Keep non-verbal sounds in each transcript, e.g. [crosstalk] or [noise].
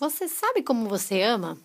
Você sabe como você ama?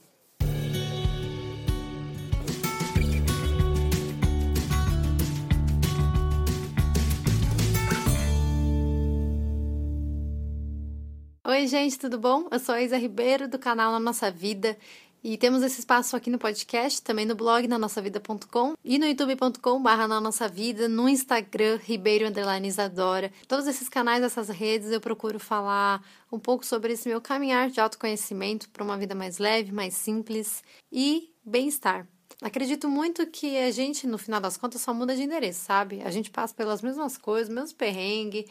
Oi, gente, tudo bom? Eu sou a Isa Ribeiro do canal Na Nossa Vida e temos esse espaço aqui no podcast, também no blog na nossa vida.com e no youtube.com barra na nossa vida, no Instagram, Ribeiro Underline Isadora. Todos esses canais, essas redes, eu procuro falar um pouco sobre esse meu caminhar de autoconhecimento para uma vida mais leve, mais simples e bem-estar. Acredito muito que a gente, no final das contas, só muda de endereço, sabe? A gente passa pelas mesmas coisas, mesmos perrengues,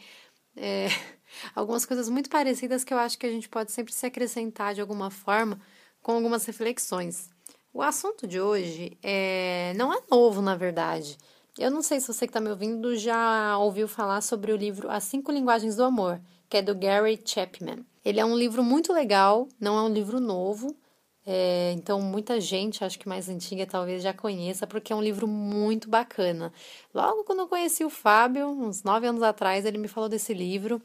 é, [laughs] algumas coisas muito parecidas que eu acho que a gente pode sempre se acrescentar de alguma forma com algumas reflexões. O assunto de hoje é... não é novo, na verdade. Eu não sei se você que está me ouvindo já ouviu falar sobre o livro As Cinco Linguagens do Amor, que é do Gary Chapman. Ele é um livro muito legal, não é um livro novo, é, então muita gente, acho que mais antiga, talvez já conheça, porque é um livro muito bacana. Logo quando eu conheci o Fábio, uns nove anos atrás, ele me falou desse livro.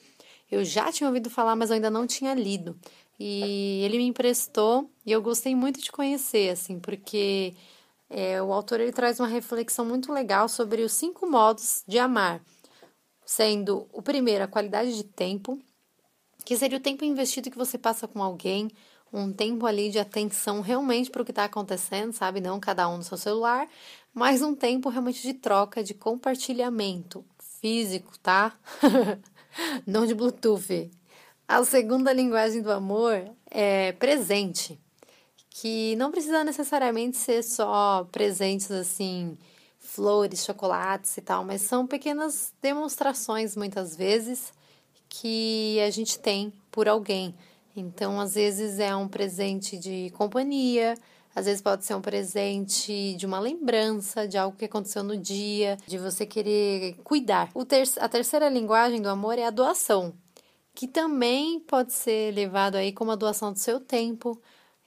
Eu já tinha ouvido falar, mas eu ainda não tinha lido. E ele me emprestou e eu gostei muito de conhecer, assim, porque é, o autor ele traz uma reflexão muito legal sobre os cinco modos de amar, sendo o primeiro a qualidade de tempo, que seria o tempo investido que você passa com alguém, um tempo ali de atenção realmente para o que está acontecendo, sabe? Não cada um no seu celular, mas um tempo realmente de troca, de compartilhamento físico, tá? [laughs] Não de Bluetooth. A segunda linguagem do amor é presente, que não precisa necessariamente ser só presentes assim, flores, chocolates e tal, mas são pequenas demonstrações muitas vezes que a gente tem por alguém. Então, às vezes é um presente de companhia, às vezes pode ser um presente de uma lembrança de algo que aconteceu no dia, de você querer cuidar. Ter a terceira linguagem do amor é a doação que também pode ser levado aí como a doação do seu tempo.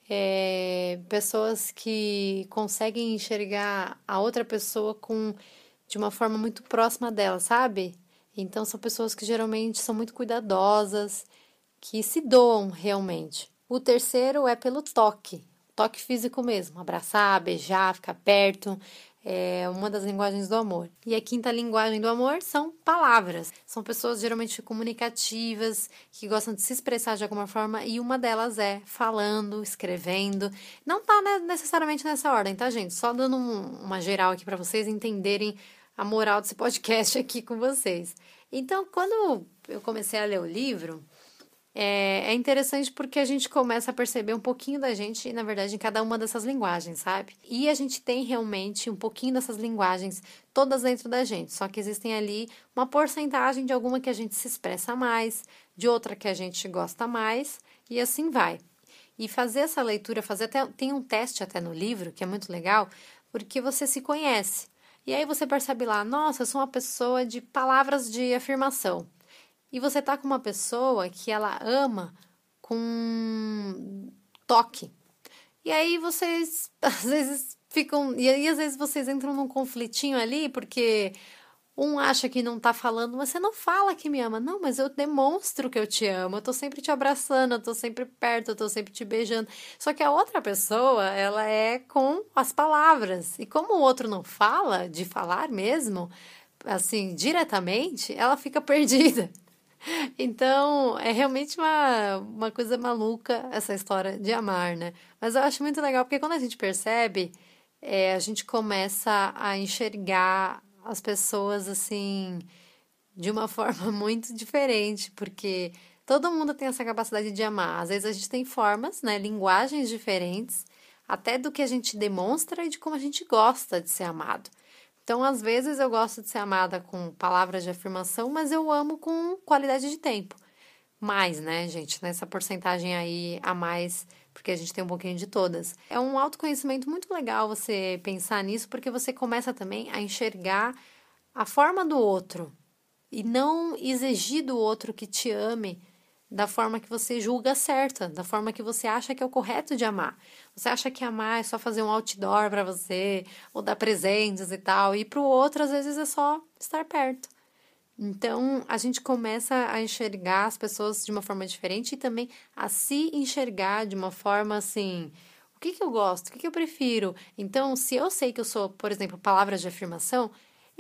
É, pessoas que conseguem enxergar a outra pessoa com de uma forma muito próxima dela, sabe? Então são pessoas que geralmente são muito cuidadosas, que se doam realmente. O terceiro é pelo toque, toque físico mesmo, abraçar, beijar, ficar perto, é uma das linguagens do amor. E a quinta linguagem do amor são palavras. São pessoas geralmente comunicativas, que gostam de se expressar de alguma forma, e uma delas é falando, escrevendo. Não tá necessariamente nessa ordem, tá, gente? Só dando um, uma geral aqui para vocês entenderem a moral desse podcast [laughs] aqui com vocês. Então, quando eu comecei a ler o livro, é, é interessante porque a gente começa a perceber um pouquinho da gente, na verdade, em cada uma dessas linguagens, sabe? E a gente tem realmente um pouquinho dessas linguagens todas dentro da gente, só que existem ali uma porcentagem de alguma que a gente se expressa mais, de outra que a gente gosta mais, e assim vai. E fazer essa leitura, fazer até tem um teste até no livro que é muito legal, porque você se conhece. E aí você percebe lá, nossa, eu sou uma pessoa de palavras de afirmação e você tá com uma pessoa que ela ama com toque. E aí vocês [laughs] às vezes ficam. E aí às vezes vocês entram num conflitinho ali, porque um acha que não tá falando, mas você não fala que me ama. Não, mas eu demonstro que eu te amo. Eu tô sempre te abraçando, eu tô sempre perto, eu tô sempre te beijando. Só que a outra pessoa, ela é com as palavras. E como o outro não fala, de falar mesmo, assim, diretamente, ela fica [laughs] perdida. Então, é realmente uma, uma coisa maluca essa história de amar, né? Mas eu acho muito legal porque quando a gente percebe, é, a gente começa a enxergar as pessoas assim de uma [laughs] forma muito diferente, porque todo mundo tem essa capacidade de amar. Às vezes a gente tem formas, né, linguagens diferentes, até do que a gente demonstra e de como a gente gosta de ser amado. Então, às vezes eu gosto de ser amada com palavras de afirmação, mas eu amo com qualidade de tempo. Mais, né, gente? Nessa porcentagem aí a mais, porque a gente tem um pouquinho de todas. É um autoconhecimento muito legal você pensar nisso, porque você começa também a enxergar a forma do outro e não exigir do outro que te ame da forma que você julga certa, da forma que você acha que é o correto de amar. Você acha que amar é só fazer um outdoor para você, ou dar presentes e tal, e para o outro às vezes é só estar perto. Então, a gente começa a enxergar as pessoas de uma forma diferente e também a se enxergar de uma forma assim. O que, que eu gosto? O que, que eu prefiro? Então, se eu sei que eu sou, por exemplo, palavras de afirmação,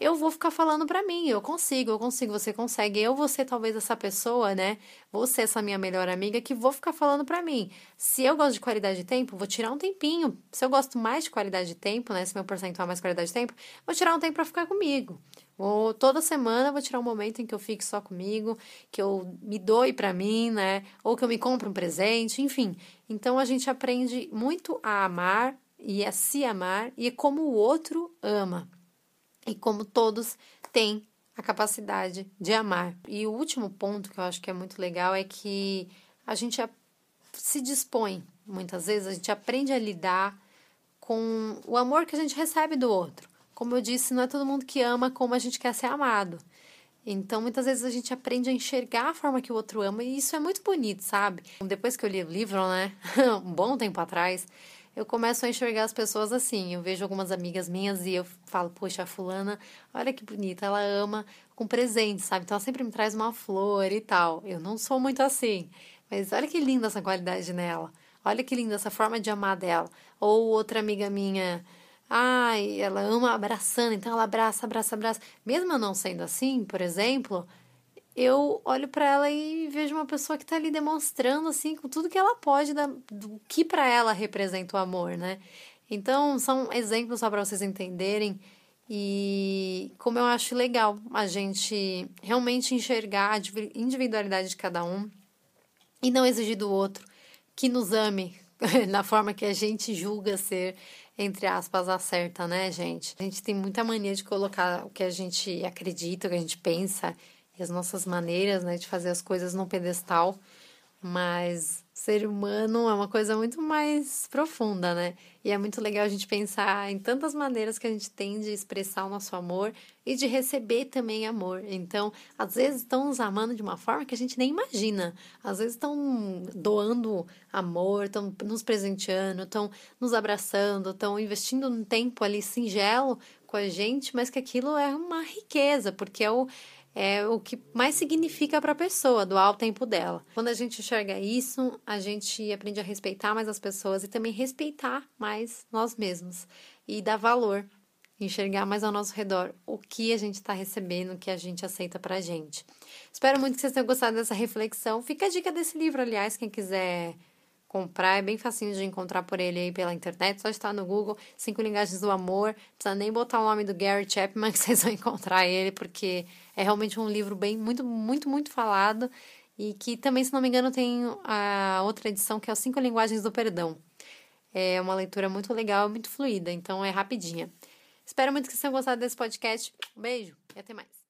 eu vou ficar falando para mim, eu consigo, eu consigo, você consegue. Eu vou ser talvez essa pessoa, né? Vou ser essa minha melhor amiga que vou ficar falando para mim. Se eu gosto de qualidade de tempo, vou tirar um tempinho. Se eu gosto mais de qualidade de tempo, né? Se meu percentual é mais qualidade de tempo, vou tirar um tempo para ficar comigo. Vou, toda semana vou tirar um momento em que eu fique só comigo, que eu me doe para mim, né? Ou que eu me compre um presente, enfim. Então a gente aprende muito a amar e a se amar e como o outro ama e como todos têm a capacidade de amar. E o último ponto que eu acho que é muito legal é que a gente se dispõe, muitas vezes, a gente aprende a lidar com o amor que a gente recebe do outro. Como eu disse, não é todo mundo que ama como a gente quer ser amado. Então, muitas vezes a gente aprende a enxergar a forma que o outro ama, e isso é muito bonito, sabe? Depois que eu li o livro, né, [laughs] um bom tempo atrás, eu começo a enxergar as pessoas assim. Eu vejo algumas amigas minhas e eu falo, poxa, a fulana, olha que bonita, ela ama com presente, sabe? Então ela sempre me traz uma flor e tal. Eu não sou muito assim, mas olha que linda essa qualidade nela. Olha que linda essa forma de amar dela. Ou outra amiga minha, ai, ela ama abraçando, então ela abraça, abraça, abraça. Mesmo eu não sendo assim, por exemplo, eu olho para ela e vejo uma pessoa que está ali demonstrando assim com tudo que ela pode da, do que para ela representa o amor, né? Então são exemplos só para vocês entenderem e como eu acho legal a gente realmente enxergar a individualidade de cada um e não exigir do outro que nos ame [laughs] na forma que a gente julga ser entre aspas a certa, né, gente? A gente tem muita mania de colocar o que a gente acredita, o que a gente pensa as nossas maneiras né, de fazer as coisas num pedestal, mas ser humano é uma coisa muito mais profunda, né? E é muito legal a gente pensar em tantas maneiras que a gente tem de expressar o nosso amor e de receber também amor. Então, às vezes estão nos amando de uma forma que a gente nem imagina. Às vezes estão doando amor, estão nos presenteando, estão nos abraçando, estão investindo um tempo ali singelo com a gente, mas que aquilo é uma riqueza, porque é o é o que mais significa para a pessoa, doar o tempo dela. Quando a gente enxerga isso, a gente aprende a respeitar mais as pessoas e também respeitar mais nós mesmos e dar valor, enxergar mais ao nosso redor o que a gente está recebendo, o que a gente aceita para a gente. Espero muito que vocês tenham gostado dessa reflexão. Fica a dica desse livro, aliás, quem quiser comprar, é bem facinho de encontrar por ele aí pela internet, só está no Google, Cinco Linguagens do Amor, não precisa nem botar o nome do Gary Chapman [laughs] que vocês vão encontrar ele, porque é realmente um livro bem, muito, muito, muito falado, e que também, se não me engano, tem a outra edição que é os Cinco Linguagens do Perdão. É uma leitura muito legal, muito fluida, então é rapidinha. Espero muito que vocês tenham gostado desse podcast. Um beijo e até mais.